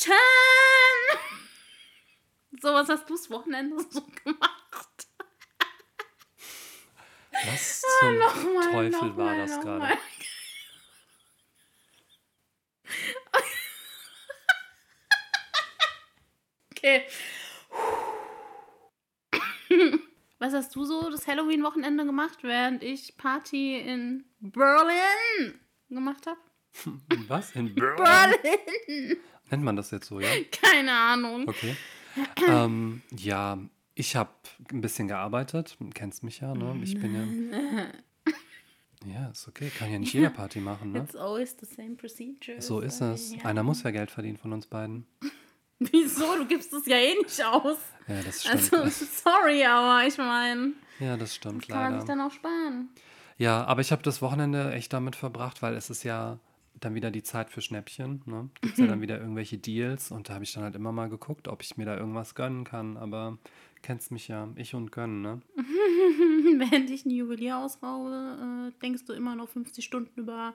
Weihnachten! So, was hast du das Wochenende so gemacht? Was zum Nochmal, Teufel war nochmal, das gerade? Okay. Was hast du so das Halloween-Wochenende gemacht, während ich Party in Berlin gemacht habe? Was? In Berlin? Berlin! Nennt man das jetzt so, ja? Keine Ahnung. Okay. ähm, ja, ich habe ein bisschen gearbeitet. Du kennst mich ja, ne? Ich bin ja. Ja, ist okay. Kann ja nicht jeder Party machen, ne? It's always the same procedure. So ist es. Ja. Einer muss ja Geld verdienen von uns beiden. Wieso? Du gibst es ja eh nicht aus. Ja, das stimmt. Also, sorry, aber ich meine, ja, das stimmt kann man sich leider. dann auch sparen. Ja, aber ich habe das Wochenende echt damit verbracht, weil es ist ja dann wieder die Zeit für Schnäppchen. Ne? Gibt ja dann wieder irgendwelche Deals und da habe ich dann halt immer mal geguckt, ob ich mir da irgendwas gönnen kann. Aber kennst mich ja, ich und gönnen, ne? Während ich ein Juwelier ausraube, äh, denkst du immer noch 50 Stunden über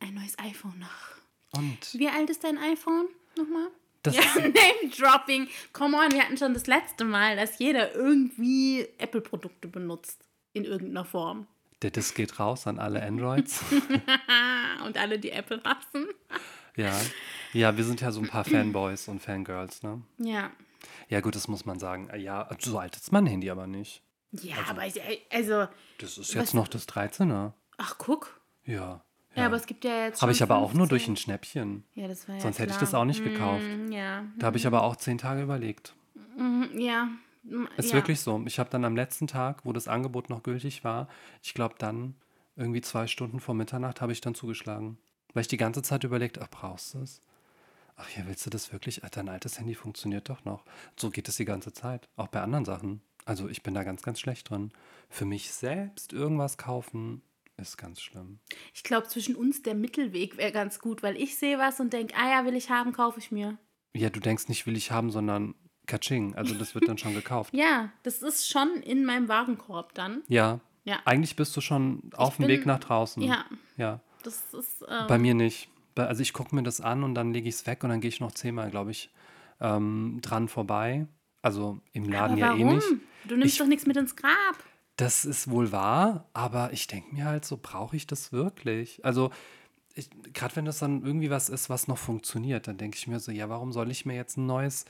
ein neues iPhone nach. Und Wie alt ist dein iPhone nochmal? das Ja, Name-Dropping. Come on, wir hatten schon das letzte Mal, dass jeder irgendwie Apple-Produkte benutzt. In irgendeiner Form. Der Disk geht raus an alle Androids. Und alle, die Apple hassen. ja. Ja, wir sind ja so ein paar Fanboys und Fangirls, ne? Ja. Ja, gut, das muss man sagen. Ja, so alt ist mein Handy aber nicht. Ja, aber ich, also, Das ist Was- jetzt noch das 13er. ach guck. Ja. Ja, aber es gibt ja jetzt. Habe ich aber auch nur durch 15. ein Schnäppchen. Ja, das war ja Sonst hätte ich klar. das auch nicht gekauft. Mm, Ja. Da habe ich aber auch zehn Tage überlegt. Mhm, Ja. Ist ja. wirklich so. Ich habe dann am letzten Tag, wo das Angebot noch gültig war, ich glaube dann irgendwie zwei Stunden vor Mitternacht habe ich dann zugeschlagen. Weil ich die ganze Zeit überlegt, ach, brauchst du es? Ach ja, willst du das wirklich? Dein altes Handy funktioniert doch noch. So geht es die ganze Zeit. Auch bei anderen Sachen. Also ich bin da ganz, ganz schlecht drin. Für mich selbst irgendwas kaufen ist ganz schlimm. Ich glaube, zwischen uns der Mittelweg wäre ganz gut, weil ich sehe was und denke, ah ja, will ich haben, kaufe ich mir. Ja, du denkst nicht, will ich haben, sondern Kaching. Also das wird dann schon gekauft. Ja, das ist schon in meinem Warenkorb dann. Ja. Ja. Eigentlich bist du schon auf dem Weg nach draußen. Ja, Ja. das ist. Ähm, Bei mir nicht. Also ich gucke mir das an und dann lege ich es weg und dann gehe ich noch zehnmal, glaube ich, ähm, dran vorbei. Also im Laden ja eh nicht. Du nimmst Ich- doch nichts mit ins Grab. Das ist wohl wahr, aber ich denke mir halt so, brauche ich das wirklich? Also gerade wenn das dann irgendwie was ist, was noch funktioniert, dann denke ich mir so, ja, warum soll ich mir jetzt ein neues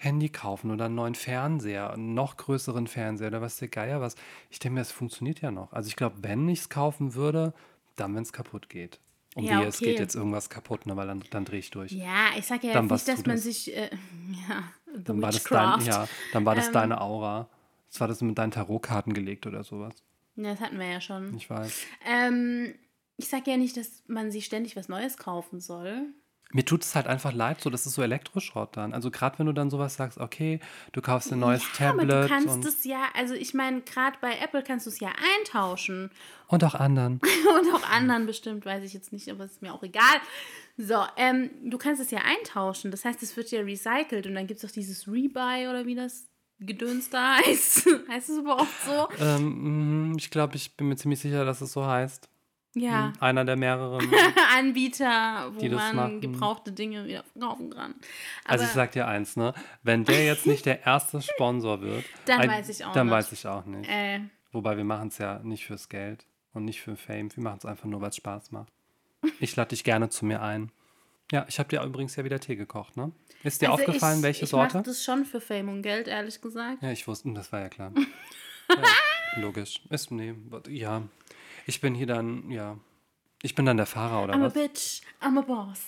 Handy kaufen oder einen neuen Fernseher, einen noch größeren Fernseher oder was der Geier was? Ich denke mir, es funktioniert ja noch. Also ich glaube, wenn ich es kaufen würde, dann, wenn es kaputt geht. Und Ja, wie es okay. geht jetzt irgendwas kaputt, ne, weil dann, dann drehe ich durch. Ja, ich sage ja Dann jetzt nicht, dass man es. sich. Äh, ja, Dann war das, dein, ja, dann war das Ähm, deine Aura. Das war das mit deinen Tarotkarten gelegt oder sowas. Ja, das hatten wir ja schon. Ich weiß. Ähm, ich sage ja nicht, dass man sich ständig was Neues kaufen soll. Mir tut es halt einfach leid, so das ist so Elektroschrott dann. Also gerade wenn du dann sowas sagst, okay, du kaufst ein neues Ja, aber Tablet du kannst es ja, also ich meine, gerade bei Apple kannst du es ja eintauschen. und auch anderen. Und auch anderen bestimmt, weiß ich jetzt nicht, aber ist mir auch egal. So, ähm, du kannst es ja eintauschen. Das heißt, es wird ja recycelt und dann gibt es auch dieses Rebuy oder wie das Gedöns da heißt. heißt es überhaupt so? Ähm, mm, ich glaube, ich bin mir ziemlich sicher, dass es so heißt. Ja. Einer der mehreren. Anbieter, wo man machen. gebrauchte Dinge wieder verkaufen kann. Aber Also ich sag dir eins, ne? Wenn der jetzt nicht der erste Sponsor wird, Dann ein- weiß ich auch Dann nicht. weiß ich auch nicht. äh, Wobei wir machen es ja nicht fürs Geld und nicht für Fame. Wir machen es einfach nur, weil es Spaß macht. Ich lade dich gerne zu mir ein. Ja, ich habe dir übrigens ja wieder Tee gekocht, ne? Ist dir also aufgefallen, ich, welche ich Sorte? mache das schon für Fame und Geld, ehrlich gesagt. Ja, ich wusste, das war ja klar. ja, logisch. Ist, nee, ja. Ich bin hier dann, ja. Ich bin dann der Fahrer, oder I'm a was? bitch, I'm a boss.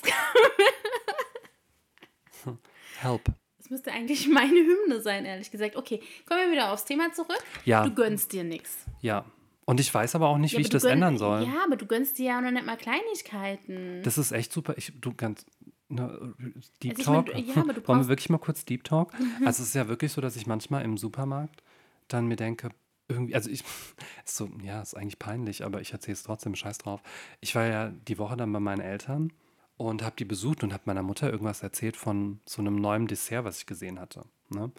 Help. Das müsste eigentlich meine Hymne sein, ehrlich gesagt. Okay, kommen wir wieder aufs Thema zurück. Ja. Du gönnst dir nichts. Ja. Und ich weiß aber auch nicht, Ja, wie ich das ändern soll. Ja, aber du gönnst dir ja auch noch nicht mal Kleinigkeiten. Das ist echt super. Ich, du ganz. Ne, Deep Also mein, Talk. du- ja, aber du Wollen wir Mhm. wirklich mal kurz Deep Talk? Also es ist ja wirklich so, dass ich manchmal im Supermarkt dann mir denke, irgendwie, also ich, ist so, ja, ist eigentlich peinlich, aber ich erzähle es trotzdem, scheiß drauf. Ich war ja die Woche dann bei meinen Eltern und habe die besucht und habe meiner Mutter irgendwas erzählt von so einem neuen Dessert, was ich gesehen hatte. Ne?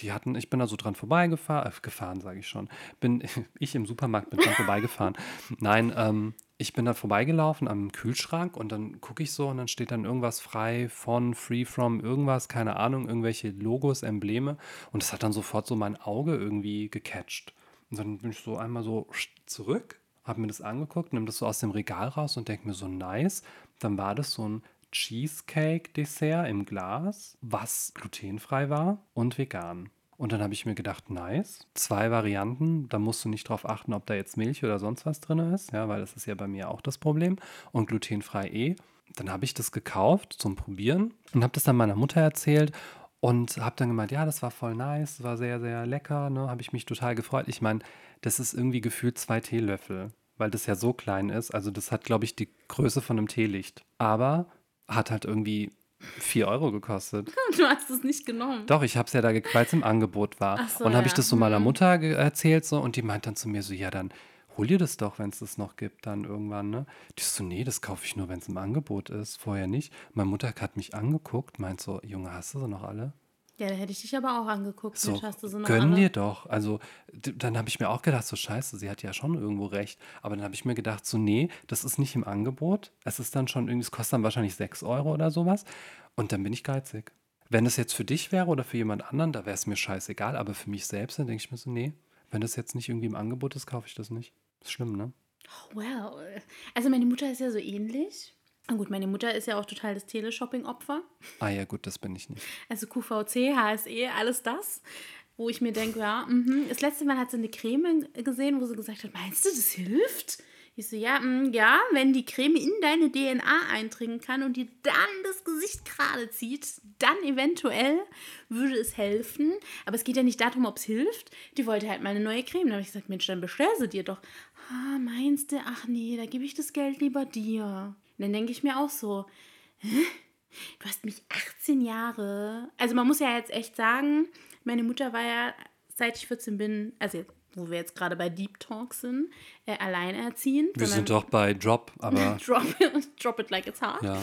Die hatten, ich bin da so dran vorbeigefahren, äh, gefahren, sage ich schon. Bin ich im Supermarkt bin dran vorbeigefahren. Nein, ähm, ich bin da vorbeigelaufen am Kühlschrank und dann gucke ich so und dann steht dann irgendwas frei von, free from, irgendwas, keine Ahnung, irgendwelche Logos, Embleme. Und das hat dann sofort so mein Auge irgendwie gecatcht. Und dann bin ich so einmal so zurück, habe mir das angeguckt, nehme das so aus dem Regal raus und denke mir so, nice. Dann war das so ein Cheesecake-Dessert im Glas, was glutenfrei war und vegan. Und dann habe ich mir gedacht, nice. Zwei Varianten, da musst du nicht drauf achten, ob da jetzt Milch oder sonst was drin ist, ja, weil das ist ja bei mir auch das Problem. Und glutenfrei eh. Dann habe ich das gekauft zum Probieren und habe das dann meiner Mutter erzählt und habe dann gemeint, ja, das war voll nice, war sehr, sehr lecker, ne? Habe ich mich total gefreut. Ich meine, das ist irgendwie gefühlt zwei Teelöffel, weil das ja so klein ist. Also das hat, glaube ich, die Größe von einem Teelicht. Aber hat halt irgendwie 4 Euro gekostet. Du hast es nicht genommen. Doch, ich habe es ja da, weil es im Angebot war. Ach so, und habe ich das so meiner Mhm. Mutter erzählt so und die meint dann zu mir so, ja, dann hol dir das doch, wenn es das noch gibt, dann irgendwann, ne? Die so, nee, das kaufe ich nur, wenn es im Angebot ist, vorher nicht. Meine Mutter hat mich angeguckt, meint so, Junge, hast du sie noch alle? Ja, da hätte ich dich aber auch angeguckt. So, hast du so noch gönn dir doch. Also, dann habe ich mir auch gedacht, so scheiße, sie hat ja schon irgendwo recht. Aber dann habe ich mir gedacht, so, nee, das ist nicht im Angebot. Es ist dann schon irgendwie, es kostet dann wahrscheinlich 6 Euro oder sowas. Und dann bin ich geizig. Wenn es jetzt für dich wäre oder für jemand anderen, da wäre es mir scheißegal. Aber für mich selbst, dann denke ich mir so, nee, wenn das jetzt nicht irgendwie im Angebot ist, kaufe ich das nicht. Ist schlimm, ne? Wow. Also meine Mutter ist ja so ähnlich. Na gut, meine Mutter ist ja auch total das Teleshopping-Opfer. Ah ja, gut, das bin ich nicht. Also QVC, HSE, alles das. Wo ich mir denke, ja, mhm. das letzte Mal hat sie eine Creme gesehen, wo sie gesagt hat, meinst du, das hilft? Ich so, ja, mm, ja, wenn die Creme in deine DNA eindringen kann und dir dann das Gesicht gerade zieht, dann eventuell würde es helfen. Aber es geht ja nicht darum, ob es hilft. Die wollte halt mal eine neue Creme. Da habe ich gesagt, Mensch, dann bestell sie dir doch. Ah, meinst du? Ach nee, da gebe ich das Geld lieber dir. Und dann denke ich mir auch so, Du hast mich 18 Jahre. Also man muss ja jetzt echt sagen, meine Mutter war ja, seit ich 14 bin, also jetzt, wo wir jetzt gerade bei Deep Talk sind, äh, alleinerziehend. Wir sind doch bei Drop, aber Drop, drop it like it's hot. ja.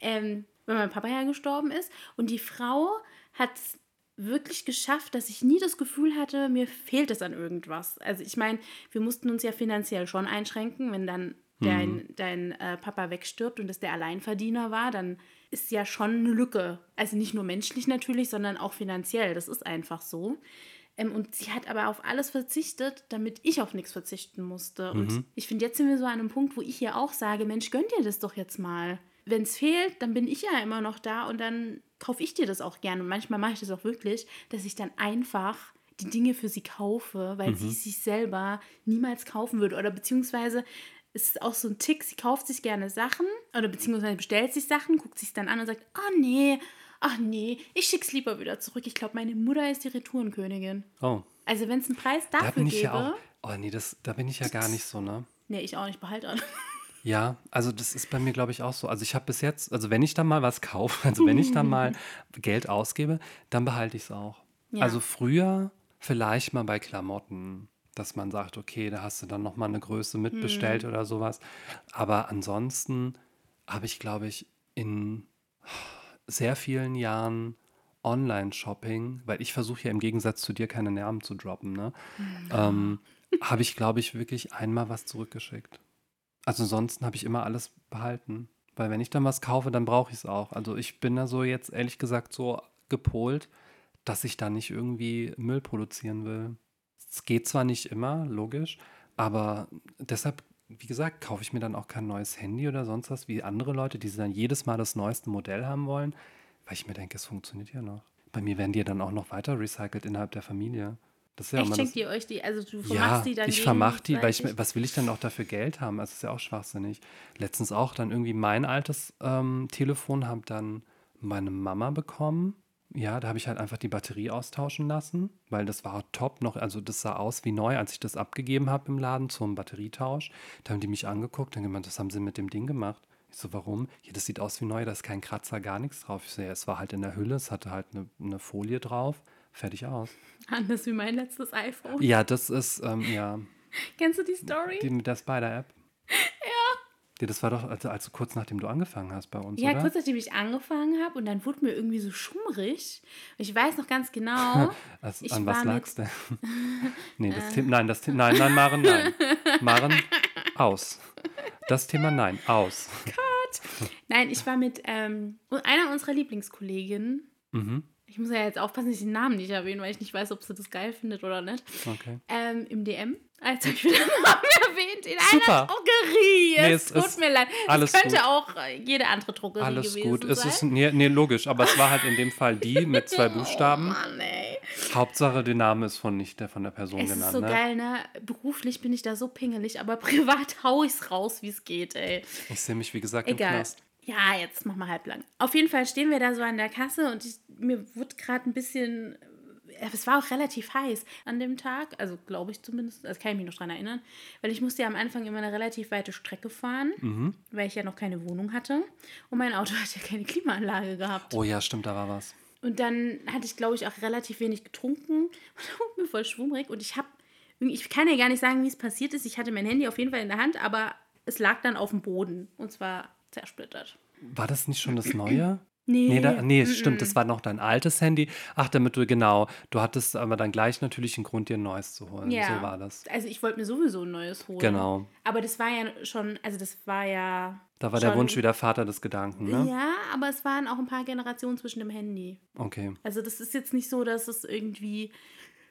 Ähm, weil mein Papa ja gestorben ist. Und die Frau hat wirklich geschafft, dass ich nie das Gefühl hatte, mir fehlt es an irgendwas. Also ich meine, wir mussten uns ja finanziell schon einschränken, wenn dann dein, dein äh, Papa wegstirbt und es der Alleinverdiener war, dann ist ja schon eine Lücke. Also nicht nur menschlich natürlich, sondern auch finanziell. Das ist einfach so. Ähm, und sie hat aber auf alles verzichtet, damit ich auf nichts verzichten musste. Und ich finde, jetzt sind wir so an einem Punkt, wo ich hier auch sage, Mensch, gönn dir das doch jetzt mal. Wenn es fehlt, dann bin ich ja immer noch da und dann kaufe ich dir das auch gerne. Und manchmal mache ich das auch wirklich, dass ich dann einfach die Dinge für sie kaufe, weil sie sich selber niemals kaufen würde. Oder beziehungsweise es ist auch so ein Tick, sie kauft sich gerne Sachen oder beziehungsweise bestellt sich Sachen, guckt sich dann an und sagt, ah nee, ach nee, ich schick's lieber wieder zurück. Ich glaube, meine Mutter ist die Retourenkönigin. Oh, Also wenn es einen Preis da dafür bin ich gäbe, ja auch. Oh nee, das, da bin ich ja gar nicht so, ne? nee, ich auch nicht, behalte alle. Ja, also das ist bei mir, glaube ich, auch so. Also ich habe bis jetzt, also wenn ich dann mal was kaufe, also wenn ich dann mal Geld ausgebe, dann behalte ich es auch. Ja. Also früher vielleicht mal bei Klamotten, dass man sagt, okay, da hast du dann noch mal eine Größe mitbestellt Mhm. oder sowas. Aber ansonsten habe ich, glaube ich, in sehr vielen Jahren Online-Shopping, weil ich versuche ja im Gegensatz zu dir keine Nerven zu droppen, ne? Ähm, habe ich, glaube ich, wirklich einmal was zurückgeschickt. Also ansonsten habe ich immer alles behalten. Weil wenn ich dann was kaufe, dann brauche ich es auch. Also ich bin da so jetzt ehrlich gesagt so gepolt, dass ich da nicht irgendwie Müll produzieren will. Es geht zwar nicht immer, logisch, aber deshalb, wie gesagt, kaufe ich mir dann auch kein neues Handy oder sonst was, wie andere Leute, die dann jedes Mal das neueste Modell haben wollen, weil ich mir denke, es funktioniert ja noch. Bei mir werden die dann auch noch weiter recycelt innerhalb der Familie. Das ist ja Echt schenkt ihr euch die, also du ja, vermachst die dann ich vermache die, weil ich, was will ich dann auch dafür Geld haben? Also, Das ist ja auch schwachsinnig. Letztens auch dann irgendwie mein altes ähm, Telefon habe dann meine Mama bekommen. Ja, da habe ich halt einfach die Batterie austauschen lassen, weil das war top noch, also das sah aus wie neu, als ich das abgegeben habe im Laden zum Batterietausch. Da haben die mich angeguckt und gemeint, was haben sie mit dem Ding gemacht? Ich so, warum? Ja, das sieht aus wie neu, da ist kein Kratzer, gar nichts drauf. Ich so, ja, es war halt in der Hülle, es hatte halt eine, eine Folie drauf. Fertig aus. Anders wie mein letztes iPhone. Ja, das ist, ähm, ja, Kennst du die Story? die mit der Spider-App? Ja. Ja, das war doch also, also kurz nachdem du angefangen hast bei uns, Ja, oder? kurz nachdem ich angefangen habe und dann wurde mir irgendwie so schummrig. Ich weiß noch ganz genau. Also, an was war mit- lag's denn? nee, das Thema, nein, das Thema, nein, nein, Maren, nein. Maren, aus. Das Thema nein, aus. Nein, ich war mit ähm, einer unserer Lieblingskolleginnen. Mhm. Ich muss ja jetzt aufpassen, dass ich den Namen nicht erwähnen, weil ich nicht weiß, ob sie das geil findet oder nicht. Okay. Ähm, Im DM. Als habe ich wieder Namen erwähnt. In Super. einer Drogerie. Nee, es tut ist mir leid. alles es könnte gut. auch äh, jede andere Drogerie Alles gewesen gut. Es sein. ist, nee, nee, logisch, aber es war halt in dem Fall die mit zwei Buchstaben. Oh Mann, ey. Hauptsache, der Name ist von nicht der von der Person Es ist genannt. so ne? geil, ne? Beruflich bin ich da so pingelig, aber privat hau ich's raus, wie es geht, ey. Ich sehe mich, wie gesagt, im Egal. Knast. Ja, jetzt mach mal halblang. Auf jeden Fall stehen wir da so an der Kasse und ich, mir wird gerade ein bisschen. äh, Es war auch relativ heiß an dem Tag, also glaube ich zumindest, also kann ich mich noch dran erinnern, weil ich musste ja am Anfang immer eine relativ weite Strecke fahren, Mhm. weil ich ja noch keine Wohnung hatte und mein Auto hat ja keine Klimaanlage gehabt. Oh ja, stimmt, da war was. Und dann hatte ich, glaube ich, auch relativ wenig getrunken und wurde mir voll schwummrig. Und ich habe, ich kann ja gar nicht sagen, wie es passiert ist. Ich hatte mein Handy auf jeden Fall in der Hand, aber es lag dann auf dem Boden und zwar zersplittert. War das nicht schon das Neue? Nee, Nee, da, nee mm, stimmt, mm. das war noch dein altes Handy. Ach, damit du, genau, du hattest aber dann gleich natürlich einen Grund, dir ein neues zu holen. Ja. So war das. Also ich wollte mir sowieso ein neues holen. Genau. Aber das war ja schon, also das war ja. Da war der schon- Wunsch wieder Vater des Gedanken, ne? Ja, aber es waren auch ein paar Generationen zwischen dem Handy. Okay. Also das ist jetzt nicht so, dass es irgendwie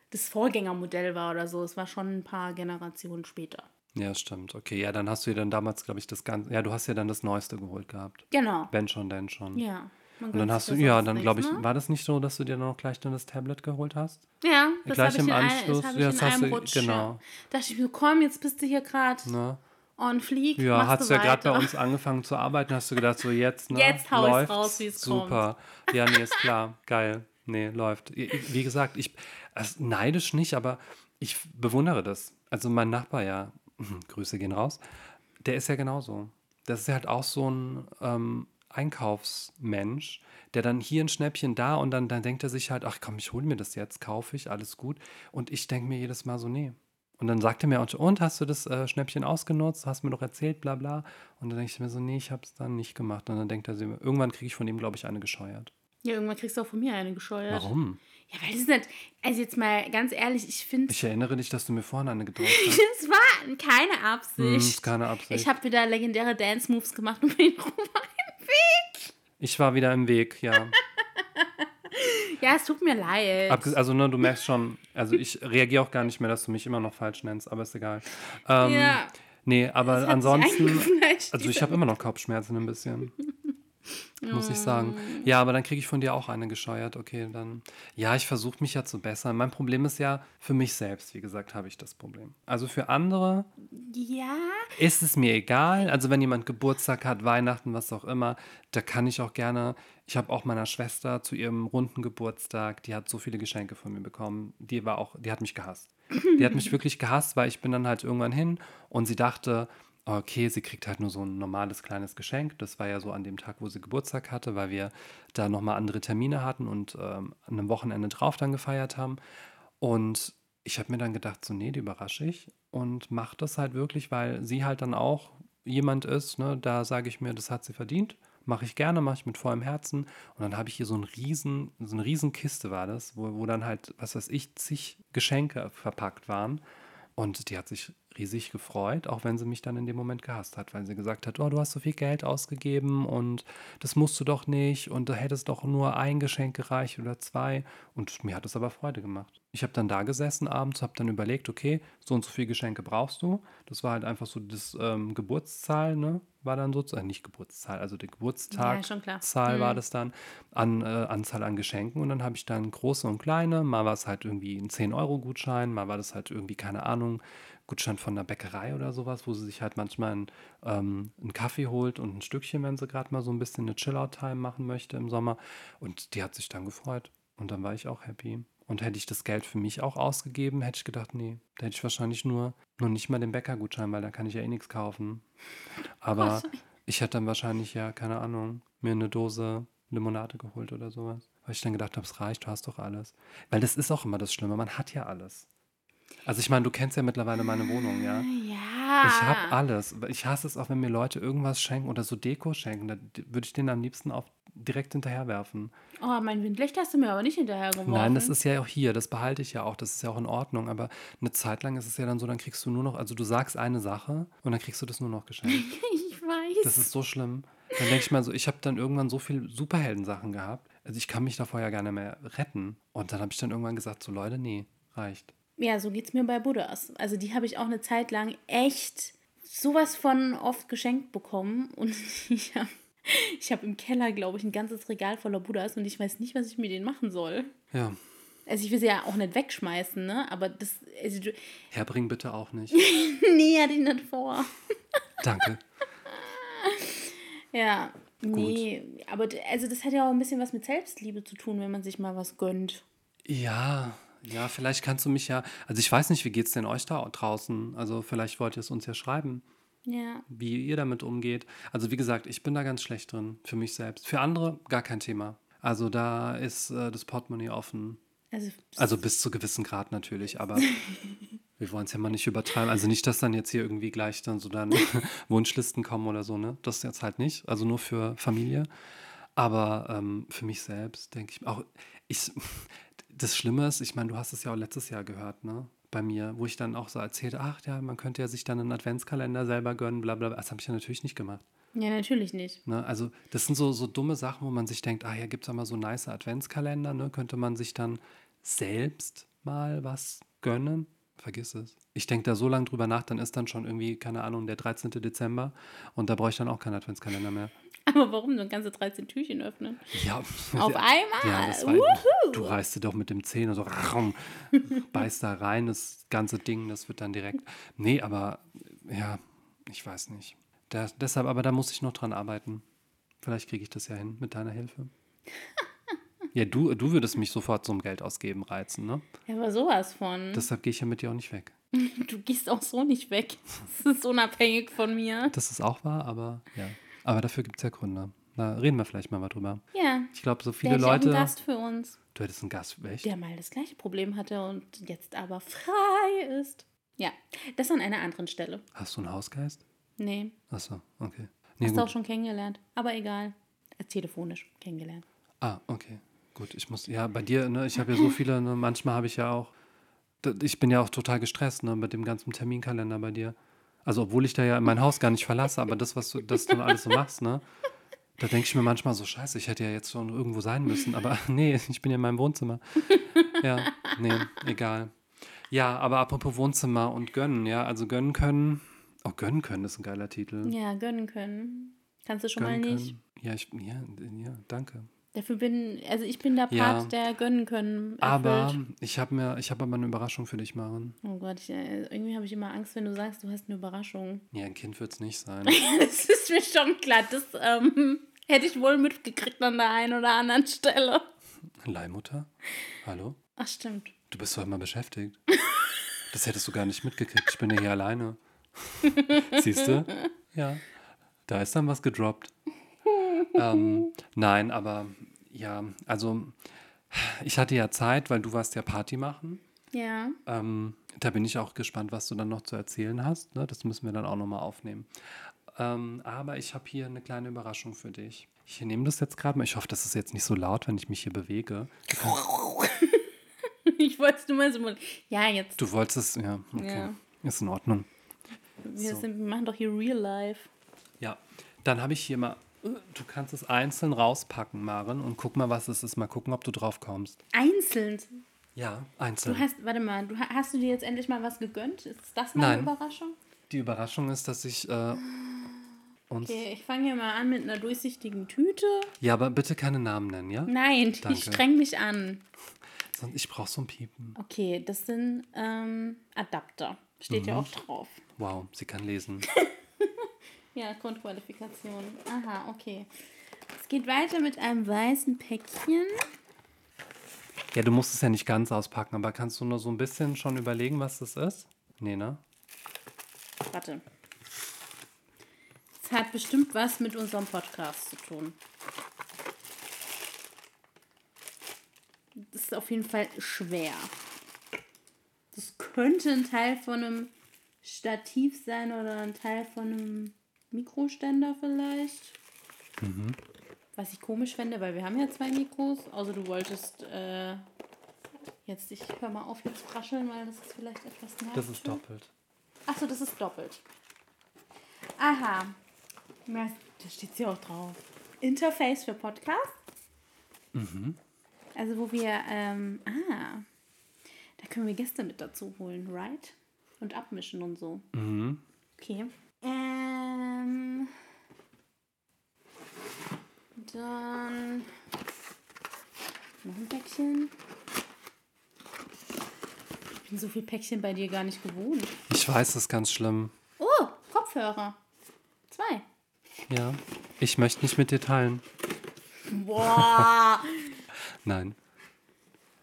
das Vorgängermodell war oder so. Es war schon ein paar Generationen später. Ja, stimmt. Okay, ja, dann hast du dir dann damals, glaube ich, das Ganze, ja, du hast ja dann das Neueste geholt gehabt. Genau. Wenn schon, denn schon. Ja. Und dann hast du, ja, dann glaube ich, ne? war das nicht so, dass du dir dann auch gleich dann das Tablet geholt hast? Ja, das Gleich im in, ein, Anschluss, das ja, das hast du- Rutsch. genau. Ja. Dachte ich komm, jetzt bist du hier gerade Ne? on fleek. Ja, hast du ja gerade bei uns angefangen zu arbeiten, hast du gedacht, so jetzt, ne? Jetzt hau läuft's. raus, wie's kommt. Super. Ja, nee, ist klar. Geil. Nee, läuft. Wie gesagt, ich, also neidisch nicht, aber ich bewundere das. Also mein Nachbar, ja, Grüße gehen raus, der ist ja genauso. Das ist ja halt auch so ein ähm, Einkaufsmensch, der dann hier ein Schnäppchen da und dann, dann denkt er sich halt, ach komm, ich hole mir das jetzt, kaufe ich, alles gut. Und ich denke mir jedes Mal so, nee. Und dann sagt er mir, und, und hast du das äh, Schnäppchen ausgenutzt? Hast mir doch erzählt, bla bla. Und dann denke ich mir so, nee, ich habe es dann nicht gemacht. Und dann denkt er sich, irgendwann kriege ich von ihm, glaube ich, eine gescheuert. Ja, irgendwann kriegst du auch von mir eine gescheuert. Warum? Ja, weil das ist nicht, also jetzt mal ganz ehrlich, ich finde, Ich erinnere dich, dass du mir vorhin eine gedrückt hast. es war keine Hm, Absicht. ist keine Absicht. Ich habe wieder legendäre Dance-Moves gemacht und bin rum. Ich war wieder im Weg, ja. Ja, es tut mir leid. Also, ne, du merkst schon, also ich reagiere auch gar nicht mehr, dass du mich immer noch falsch nennst, aber ist egal. Ähm, ja, Nee, aber ansonsten, also ich habe immer noch Kopfschmerzen ein bisschen. Muss ich sagen. Mm. Ja, aber dann kriege ich von dir auch eine gescheuert. Okay, dann. Ja, ich versuche mich ja zu bessern. Mein Problem ist ja, für mich selbst, wie gesagt, habe ich das Problem. Also für andere Ja, ist es mir egal. Also wenn jemand Geburtstag hat, Weihnachten, was auch immer, da kann ich auch gerne. Ich habe auch meiner Schwester zu ihrem runden Geburtstag, die hat so viele Geschenke von mir bekommen. Die war auch, die hat mich gehasst. Die hat mich wirklich gehasst, weil ich bin dann halt irgendwann hin und sie dachte, okay, sie kriegt halt nur so ein normales kleines Geschenk. Das war ja so an dem Tag, wo sie Geburtstag hatte, weil wir da nochmal andere Termine hatten und ähm, an einem Wochenende drauf dann gefeiert haben. Und ich habe mir dann gedacht, so, nee, die überrasche ich und mache das halt wirklich, weil sie halt dann auch jemand ist, ne, da sage ich mir, das hat sie verdient. Mache ich gerne, mache ich mit vollem Herzen. Und dann habe ich hier so, ein riesen, so eine riesen Kiste war das, wo, wo dann halt, was weiß ich, zig Geschenke verpackt waren. Und die hat sich riesig gefreut, auch wenn sie mich dann in dem Moment gehasst hat, weil sie gesagt hat, oh, du hast so viel Geld ausgegeben und das musst du doch nicht und da hättest doch nur ein Geschenk gereicht oder zwei. Und mir hat es aber Freude gemacht. Ich habe dann da gesessen abends, habe dann überlegt, okay, so und so viele Geschenke brauchst du. Das war halt einfach so das ähm, Geburtszahl, ne? War dann sozusagen, nicht Geburtszahl, also der Geburtstag. Ja. Zahl war Mhm. das dann an äh, Anzahl an Geschenken und dann habe ich dann große und kleine, mal war es halt irgendwie ein 10-Euro-Gutschein, mal war das halt irgendwie, keine Ahnung, Gutschein von einer Bäckerei oder sowas, wo sie sich halt manchmal einen, ähm, einen Kaffee holt und ein Stückchen, wenn sie gerade mal so ein bisschen eine Chill-Out-Time machen möchte im Sommer. Und die hat sich dann gefreut. Und dann war ich auch happy. Und hätte ich das Geld für mich auch ausgegeben, hätte ich gedacht, nee, da hätte ich wahrscheinlich nur, nur nicht mal den Bäckergutschein, weil da kann ich ja eh nichts kaufen. Aber ich hätte dann wahrscheinlich ja, keine Ahnung, mir eine Dose Limonade geholt oder sowas. Weil ich dann gedacht habe, es reicht, du hast doch alles. Weil das ist auch immer das Schlimme, man hat ja alles. Also ich meine, du kennst ja mittlerweile meine Wohnung, ja. Ja. Ich habe alles. Ich hasse es auch, wenn mir Leute irgendwas schenken oder so Deko schenken. Da würde ich denen am liebsten auf direkt hinterherwerfen. Oh, mein Windlicht hast du mir aber nicht hinterhergeworfen. Nein, das ist ja auch hier, das behalte ich ja auch, das ist ja auch in Ordnung. Aber eine Zeit lang ist es ja dann so, dann kriegst du nur noch, also du sagst eine Sache und dann kriegst du das nur noch geschenkt. ich weiß. Das ist so schlimm. Dann denke ich mal so, ich habe dann irgendwann so viel Superheldensachen gehabt. Also ich kann mich davor ja gar nicht mehr retten. Und dann habe ich dann irgendwann gesagt, so Leute, nee, reicht. Ja, so geht's mir bei Buddhas. Also die habe ich auch eine Zeit lang echt sowas von oft geschenkt bekommen. Und ich habe ich hab im Keller, glaube ich, ein ganzes Regal voller Buddhas und ich weiß nicht, was ich mit denen machen soll. Ja. Also ich will sie ja auch nicht wegschmeißen, ne? Aber das. Also, Herbring bitte auch nicht. nee, hatte ich nicht vor. Danke. Ja. Nee, aber also das hat ja auch ein bisschen was mit Selbstliebe zu tun, wenn man sich mal was gönnt. Ja, ja, vielleicht kannst du mich ja, also ich weiß nicht, wie geht's denn euch da draußen? Also vielleicht wollt ihr es uns ja schreiben, Ja. wie ihr damit umgeht. Also wie gesagt, ich bin da ganz schlecht drin, für mich selbst. Für andere gar kein Thema. Also da ist äh, das Portemonnaie offen. Also, Also bis zu gewissen Grad natürlich, aber wir wollen es ja mal nicht übertreiben. Also nicht, dass dann jetzt hier irgendwie gleich dann so dann Wunschlisten kommen oder so, ne? Das jetzt halt nicht. Also nur für Familie. Aber ähm, für mich selbst denke ich auch, ich, das Schlimme ist, ich meine, du hast es ja auch letztes Jahr gehört, ne? Bei mir, wo ich dann auch so erzählte, ach ja, man könnte ja sich dann einen Adventskalender selber gönnen, bla bla. bla. Das habe ich ja natürlich nicht gemacht. ja, natürlich nicht. Ne? Also das sind so, so dumme Sachen, wo man sich denkt, ah, hier gibt es mal so nice Adventskalender, ne? könnte man sich dann selbst mal was gönnen? Vergiss es. Ich denke da so lange drüber nach, dann ist dann schon irgendwie, keine Ahnung, der 13. Dezember und da brauche ich dann auch keinen Adventskalender mehr. Aber warum so ganze 13 Türchen öffnen? Ja, Auf einmal? ja, das war, du reißt dir doch mit dem Zähne so, rum, beißt da rein, das ganze Ding, das wird dann direkt. Nee, aber ja, ich weiß nicht. Da, deshalb, aber da muss ich noch dran arbeiten. Vielleicht kriege ich das ja hin mit deiner Hilfe. Ja, du, du würdest mich sofort zum Geld ausgeben reizen, ne? Ja, aber sowas von. Deshalb gehe ich ja mit dir auch nicht weg. du gehst auch so nicht weg. Das ist unabhängig von mir. Das ist auch wahr, aber ja. Aber dafür gibt es ja Gründe. Da reden wir vielleicht mal mal drüber. Ja. Ich glaube, so Der viele auch Leute. einen Gast für uns, Du hättest einen Gast, echt? der mal das gleiche Problem hatte und jetzt aber frei ist. Ja, das an einer anderen Stelle. Hast du einen Hausgeist? Nee, Achso, okay. Nee, hast du auch schon kennengelernt. Aber egal. Telefonisch kennengelernt. Ah, okay. Gut, ich muss, ja, bei dir, ne, ich habe ja so viele, ne, manchmal habe ich ja auch, ich bin ja auch total gestresst, ne, mit dem ganzen Terminkalender bei dir. Also, obwohl ich da ja mein Haus gar nicht verlasse, aber das, was du, das du alles so machst, ne, da denke ich mir manchmal so, scheiße, ich hätte ja jetzt schon irgendwo sein müssen, aber nee, ich bin ja in meinem Wohnzimmer. Ja, nee, egal. Ja, aber apropos Wohnzimmer und gönnen, ja, also gönnen können, oh, gönnen können ist ein geiler Titel. Ja, gönnen können. Kannst du schon Gönnen mal nicht. können. Ja, ich, ja, ja, danke. Dafür bin, also ich bin der Part, Ja. der gönnen können. Aber erfüllt. ich habe mir, ich habe aber eine Überraschung für dich, Maren. Oh Gott, ich, äh, irgendwie habe ich immer Angst, wenn du sagst, du hast eine Überraschung. Ja, ein Kind wird es nicht sein. Das ist mir schon klar. Das ähm, hätte ich wohl mitgekriegt an der einen oder anderen Stelle. Leihmutter? Hallo? Ach, stimmt. Du bist doch immer beschäftigt. Das hättest du gar nicht mitgekriegt. Ich bin ja hier alleine. Siehst du? Ja. Da ist dann was gedroppt. ähm, nein, aber ja, also ich hatte ja Zeit, weil du warst ja Party machen. Ja. Ähm, da bin ich auch gespannt, was du dann noch zu erzählen hast. Ne? Das müssen wir dann auch nochmal aufnehmen. Ähm, aber ich habe hier eine kleine Überraschung für dich. Ich nehme das jetzt gerade mal. Ich hoffe, das ist jetzt nicht so laut, wenn ich mich hier bewege. Ich wollte es nur mal so mal. Ja, jetzt. Du wolltest es, ja, okay. Ja. Ist in Ordnung. Wir, so. sind, wir machen doch hier Real Life. Ja, dann habe ich hier mal. Du kannst es einzeln rauspacken, Maren, und guck mal, was es ist. Mal gucken, ob du drauf kommst. Einzeln. Ja, Du einzeln. hast, warte mal, du, ha- hast du dir jetzt endlich mal was gegönnt? Ist das meine Nein. Überraschung? Die Überraschung ist, dass ich äh, uns. Okay, ich fange hier mal an mit einer durchsichtigen Tüte. Ja, aber bitte keine Namen nennen, ja? Nein, Danke. ich streng mich an. Sonst, ich brauche so ein Piepen. Okay, das sind ähm, Adapter. Steht ja Mhm. auch drauf. Wow, sie kann lesen. Ja, Grundqualifikation. Aha, okay. Es geht weiter mit einem weißen Päckchen. Ja, du musst es ja nicht ganz auspacken, aber kannst du nur so ein bisschen schon überlegen, was das ist? Nee, ne? Warte. Es hat bestimmt was mit unserem Podcast zu tun. Das ist auf jeden Fall schwer. Das könnte ein Teil von einem Stativ sein oder ein Teil von einem Mikroständer vielleicht. Was ich komisch fände, weil wir haben ja zwei Mikros, außer du wolltest äh, jetzt, ich hör mal auf jetzt rascheln, weil das ist vielleicht etwas nervig. Das ist doppelt. Achso, das ist doppelt. Aha. Da steht hier auch drauf. Interface für Podcast. Also wo wir, ähm, ah, da können wir Gäste mit dazu holen, right? Und abmischen und so. Mhm. Okay. Ähm, dann noch ein Päckchen. Ich bin so viel Päckchen bei dir gar nicht gewohnt. Ich weiß, das ist ganz schlimm. Oh, Kopfhörer. Zwei. Ja. Ich möchte nicht mit dir teilen. Boah. Nein.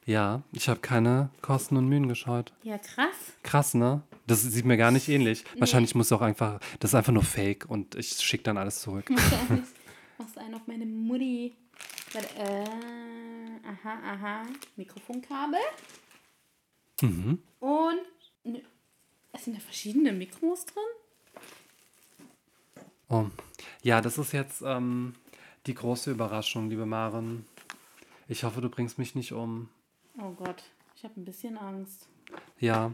Ja, ich habe keine Kosten und Mühen gescheut. ja, krass. Krass, ne? Das sieht mir gar nicht ähnlich. Wahrscheinlich muss auch einfach, das ist einfach nur Fake und ich schicke dann alles zurück. Einen auf meine Mutti. Warte, äh, aha, aha. Mikrofonkabel. Mhm. Und ne, es sind ja verschiedene Mikros drin. Oh. Ja, das ist jetzt ähm, die große Überraschung, liebe Maren. Ich hoffe, du bringst mich nicht um. Oh Gott, ich habe ein bisschen Angst. Ja.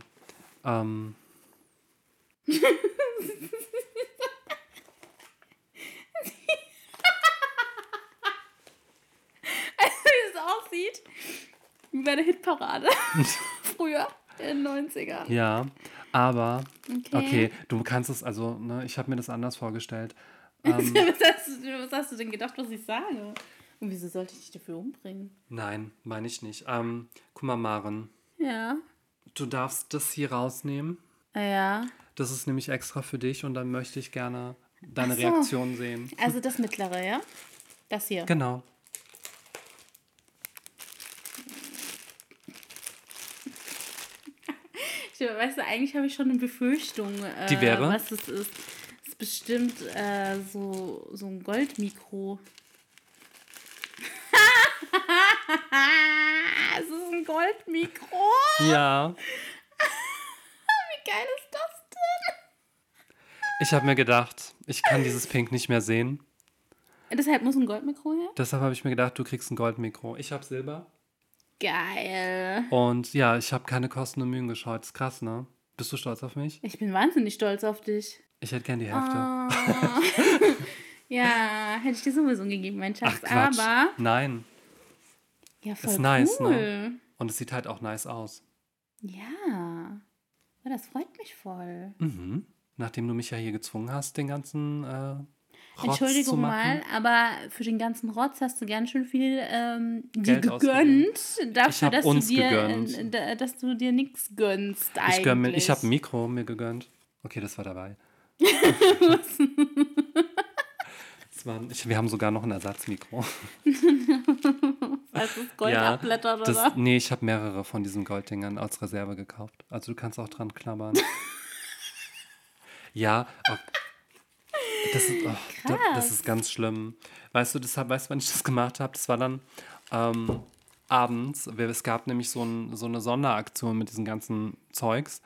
Ähm, Wie es aussieht. Wie bei der Hitparade. Früher, in den 90ern. ja, aber Okay. okay, du kannst es, also, ne, ich habe mir das anders vorgestellt. Ähm, was, hast du, was hast du denn gedacht, was ich sage? Und wieso sollte ich dich dafür umbringen? nein, meine ich nicht. Ähm, guck mal, Maren, Ja. du darfst das hier rausnehmen. Ja. Das ist nämlich extra für dich und dann möchte ich gerne deine so. Reaktion sehen. Also das mittlere, ja? Das hier. Genau. Ich, weißt du, eigentlich habe ich schon eine Befürchtung, äh, Die wäre? was es ist. Es ist bestimmt äh, so, so ein Goldmikro. es ist ein Goldmikro. Ja, Wie geil ist das denn? ich habe mir gedacht, ich kann dieses Pink nicht mehr sehen. Deshalb muss ein Goldmikro her? Deshalb habe ich mir gedacht, du kriegst ein Goldmikro. Ich habe Silber. Geil. Und ja, ich habe keine Kosten und Mühen geschaut. ist krass, ne? Bist du stolz auf mich? Ich bin wahnsinnig stolz auf dich. Ich hätte gern die Hälfte. Ah. ja, hätte ich dir sowieso gegeben, mein Schatz. Ach. Aber, Nein. ja, voll Ist nice, cool. ne? Und es sieht halt auch nice aus. Ja. Oh, das freut mich voll. Mhm. Nachdem du mich ja hier gezwungen hast, den ganzen äh, Rotz Entschuldigung mal, aber für den ganzen Rotz hast du ganz schön viel ähm, dir gegönnt, dafür, hab dass du dir, gegönnt. äh, da- dass du dir nichts gönnst eigentlich. Ich, gönn mir- ich habe ein Mikro mir gegönnt. Okay, das war dabei. das war, ich, wir haben sogar noch ein Ersatzmikro. Als das Gold abblättert, das, oder? nee, ich habe mehrere von diesen Golddingern als Reserve gekauft. Also du kannst auch dran knabbern. ja, oh, das, ist, oh, da- das Krass. ist ganz schlimm. Weißt du, deshalb, weißt du, wann ich das gemacht habe? Das war dann ähm, abends. Es gab nämlich so, ein, so eine Sonderaktion mit diesem ganzen Zeugs.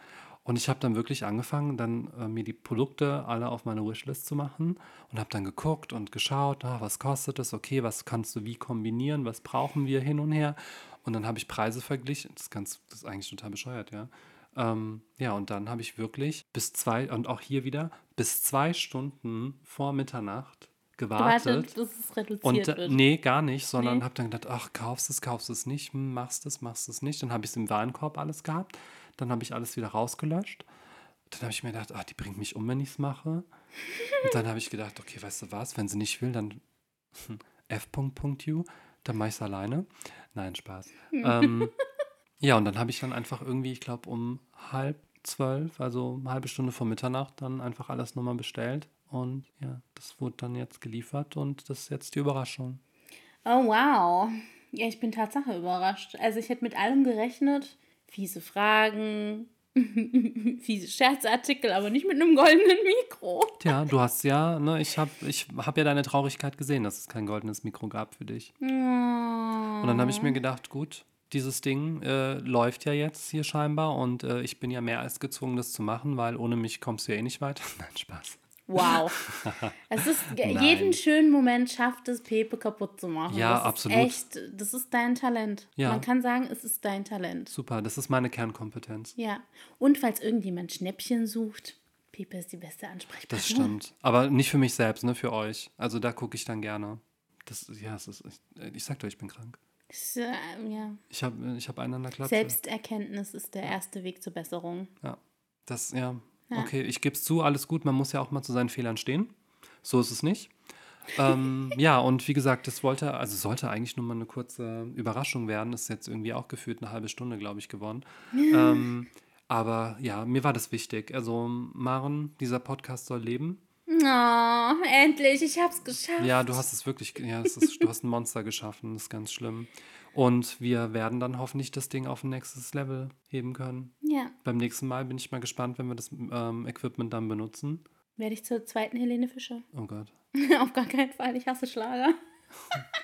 Und ich habe dann wirklich angefangen, dann äh, mir die Produkte alle auf meine Wishlist zu machen und habe dann geguckt und geschaut, ah, was kostet das, okay, was kannst du wie kombinieren, was brauchen wir hin und her. Und dann habe ich Preise verglichen. Das ist, ganz, das ist eigentlich total bescheuert, ja. Ähm, ja, und dann habe ich wirklich bis zwei, und auch hier wieder, bis zwei Stunden vor Mitternacht gewartet. Warte, dass es reduziert Und äh, wird. nee, gar nicht, sondern Nee. habe dann gedacht, ach, kaufst es, kaufst es nicht, hm, machst es, machst es nicht. Dann habe ich es im Warenkorb alles gehabt. Dann habe ich alles wieder rausgelöscht. Dann habe ich mir gedacht, ach, die bringt mich um, wenn ich es mache. Und dann habe ich gedacht, okay, weißt du was, wenn sie nicht will, dann f.u, dann mache ich es alleine. Nein, Spaß. ähm, ja, und dann habe ich dann einfach irgendwie, ich glaube, um halb zwölf, also eine halbe Stunde vor Mitternacht, dann einfach alles nochmal bestellt. Und ja, das wurde dann jetzt geliefert und das ist jetzt die Überraschung. Oh, wow. Ja, ich bin Tatsache überrascht. Also ich hätte mit allem gerechnet. Fiese Fragen, fiese Scherzartikel, aber nicht mit einem goldenen Mikro. Tja, du hast ja, ne, ich habe ich hab ja deine Traurigkeit gesehen, dass es kein goldenes Mikro gab für dich. Oh. Und dann habe ich mir gedacht, gut, dieses Ding äh, läuft ja jetzt hier scheinbar und äh, ich bin ja mehr als gezwungen, das zu machen, weil ohne mich kommst du ja eh nicht weiter. Nein, Spaß. Wow. Es ist, jeden schönen Moment schafft es, Pepe kaputt zu machen. Ja, das ist absolut. Echt, das ist dein Talent. Ja. Man kann sagen, es ist dein Talent. Super, das ist meine Kernkompetenz. Ja. Und falls irgendjemand Schnäppchen sucht, Pepe ist die beste Ansprechpartnerin. Das stimmt. Aber nicht für mich selbst, ne, für euch. Also da gucke ich dann gerne. Das, ja, es ist, ich, ich sag dir, ich bin krank. Das, äh, ja. Ich habe ich hab einen an der Klatsche. Selbsterkenntnis ist der erste Weg zur Besserung. Ja, das, ja. Ja. Okay, ich gebe es zu, alles gut. Man muss ja auch mal zu seinen Fehlern stehen. So ist es nicht. ähm, ja, und wie gesagt, das wollte, also sollte eigentlich nur mal eine kurze Überraschung werden. Ist jetzt irgendwie auch gefühlt eine halbe Stunde, glaube ich, geworden. ähm, aber ja, mir war das wichtig. Also, Maren, dieser Podcast soll leben. Oh, endlich, ich hab's geschafft. Ja, du hast es wirklich, ja, es ist, du hast ein Monster geschaffen, das ist ganz schlimm. Und wir werden dann hoffentlich das Ding auf ein nächstes Level heben können. Ja. Beim nächsten Mal bin ich mal gespannt, wenn wir das ähm, Equipment dann benutzen. Werde ich zur zweiten Helene Fischer? Oh Gott. Auf gar keinen Fall, ich hasse Schlager.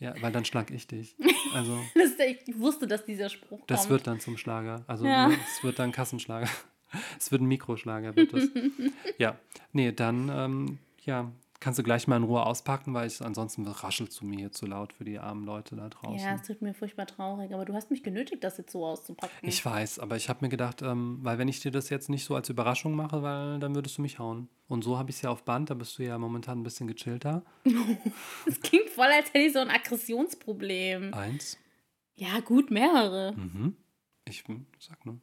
Ja, weil dann schlag ich dich. Also, Das, ich wusste, dass dieser Spruch das kommt. wird dann zum Schlager. Also, Ja. es wird dann Kassenschlager. Es wird ein Mikroschlager, wird es. ja, nee, dann, ähm, ja, kannst du gleich mal in Ruhe auspacken, weil ich ansonsten raschelst du mir hier zu laut für die armen Leute da draußen. Ja, es tut mir furchtbar traurig, aber du hast mich genötigt, das jetzt so auszupacken. Ich weiß, aber ich habe mir gedacht, ähm, weil wenn ich dir das jetzt nicht so als Überraschung mache, weil dann würdest du mich hauen. Und so habe ich es ja auf Band, da bist du ja momentan ein bisschen gechillter. Das klingt voll, als hätte ich so ein Aggressionsproblem. Eins. Ja, gut, mehrere. Mhm. Ich sag nur.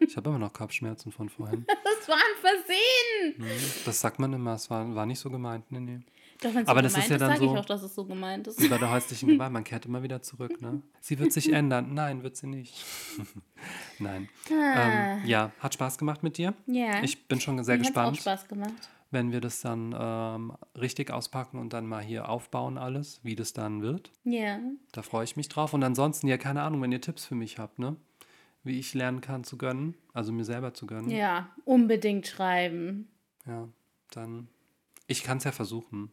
Ich habe immer noch Kopfschmerzen von vorhin. Das war ein Versehen. Mhm. Das sagt man immer, es war, war nicht so gemeint. Nee, nee. Doch, wenn es Aber so das gemeint ist ja dann sage ich so- auch, dass es so gemeint ist. Wie bei der häuslichen Gewalt, man kehrt immer wieder zurück, ne? Sie wird sich ändern. Nein, wird sie nicht. Nein. Ah. Ähm, ja, hat Spaß gemacht mit dir. ja, Ich bin schon sehr mir auch gespannt. Spaß gemacht. Wenn wir das dann ähm, richtig auspacken und dann mal hier aufbauen alles, wie das dann wird. Ja. Da freue ich mich drauf. Und ansonsten, ja, keine Ahnung, wenn ihr Tipps für mich habt, ne? Wie ich lernen kann zu gönnen, also mir selber zu gönnen. Ja, unbedingt schreiben. Ja, dann. Ich kann es ja versuchen.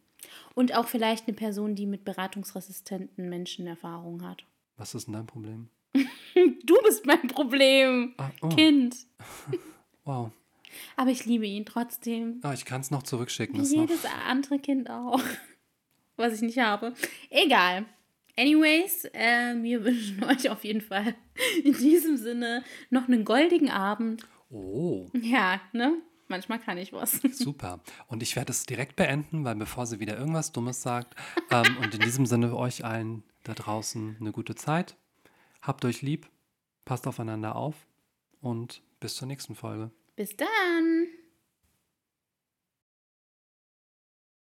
Und auch vielleicht eine Person, die mit beratungsresistenten Menschen Erfahrung hat. Was ist denn dein Problem? Du bist mein Problem, Ah, oh, Kind. wow. Aber ich liebe ihn trotzdem. Ah, ich kann es noch zurückschicken. Wie Das ist noch, jedes andere Kind auch. Was ich nicht habe. Egal. Anyways, äh, wir wünschen euch auf jeden Fall in diesem Sinne noch einen goldigen Abend. oh, Ja, ne? Manchmal kann ich was. super. Und ich werde es direkt beenden, weil bevor sie wieder irgendwas Dummes sagt. Ähm, und in diesem Sinne euch allen da draußen eine gute Zeit. Habt euch lieb, passt aufeinander auf und bis zur nächsten Folge. Bis dann.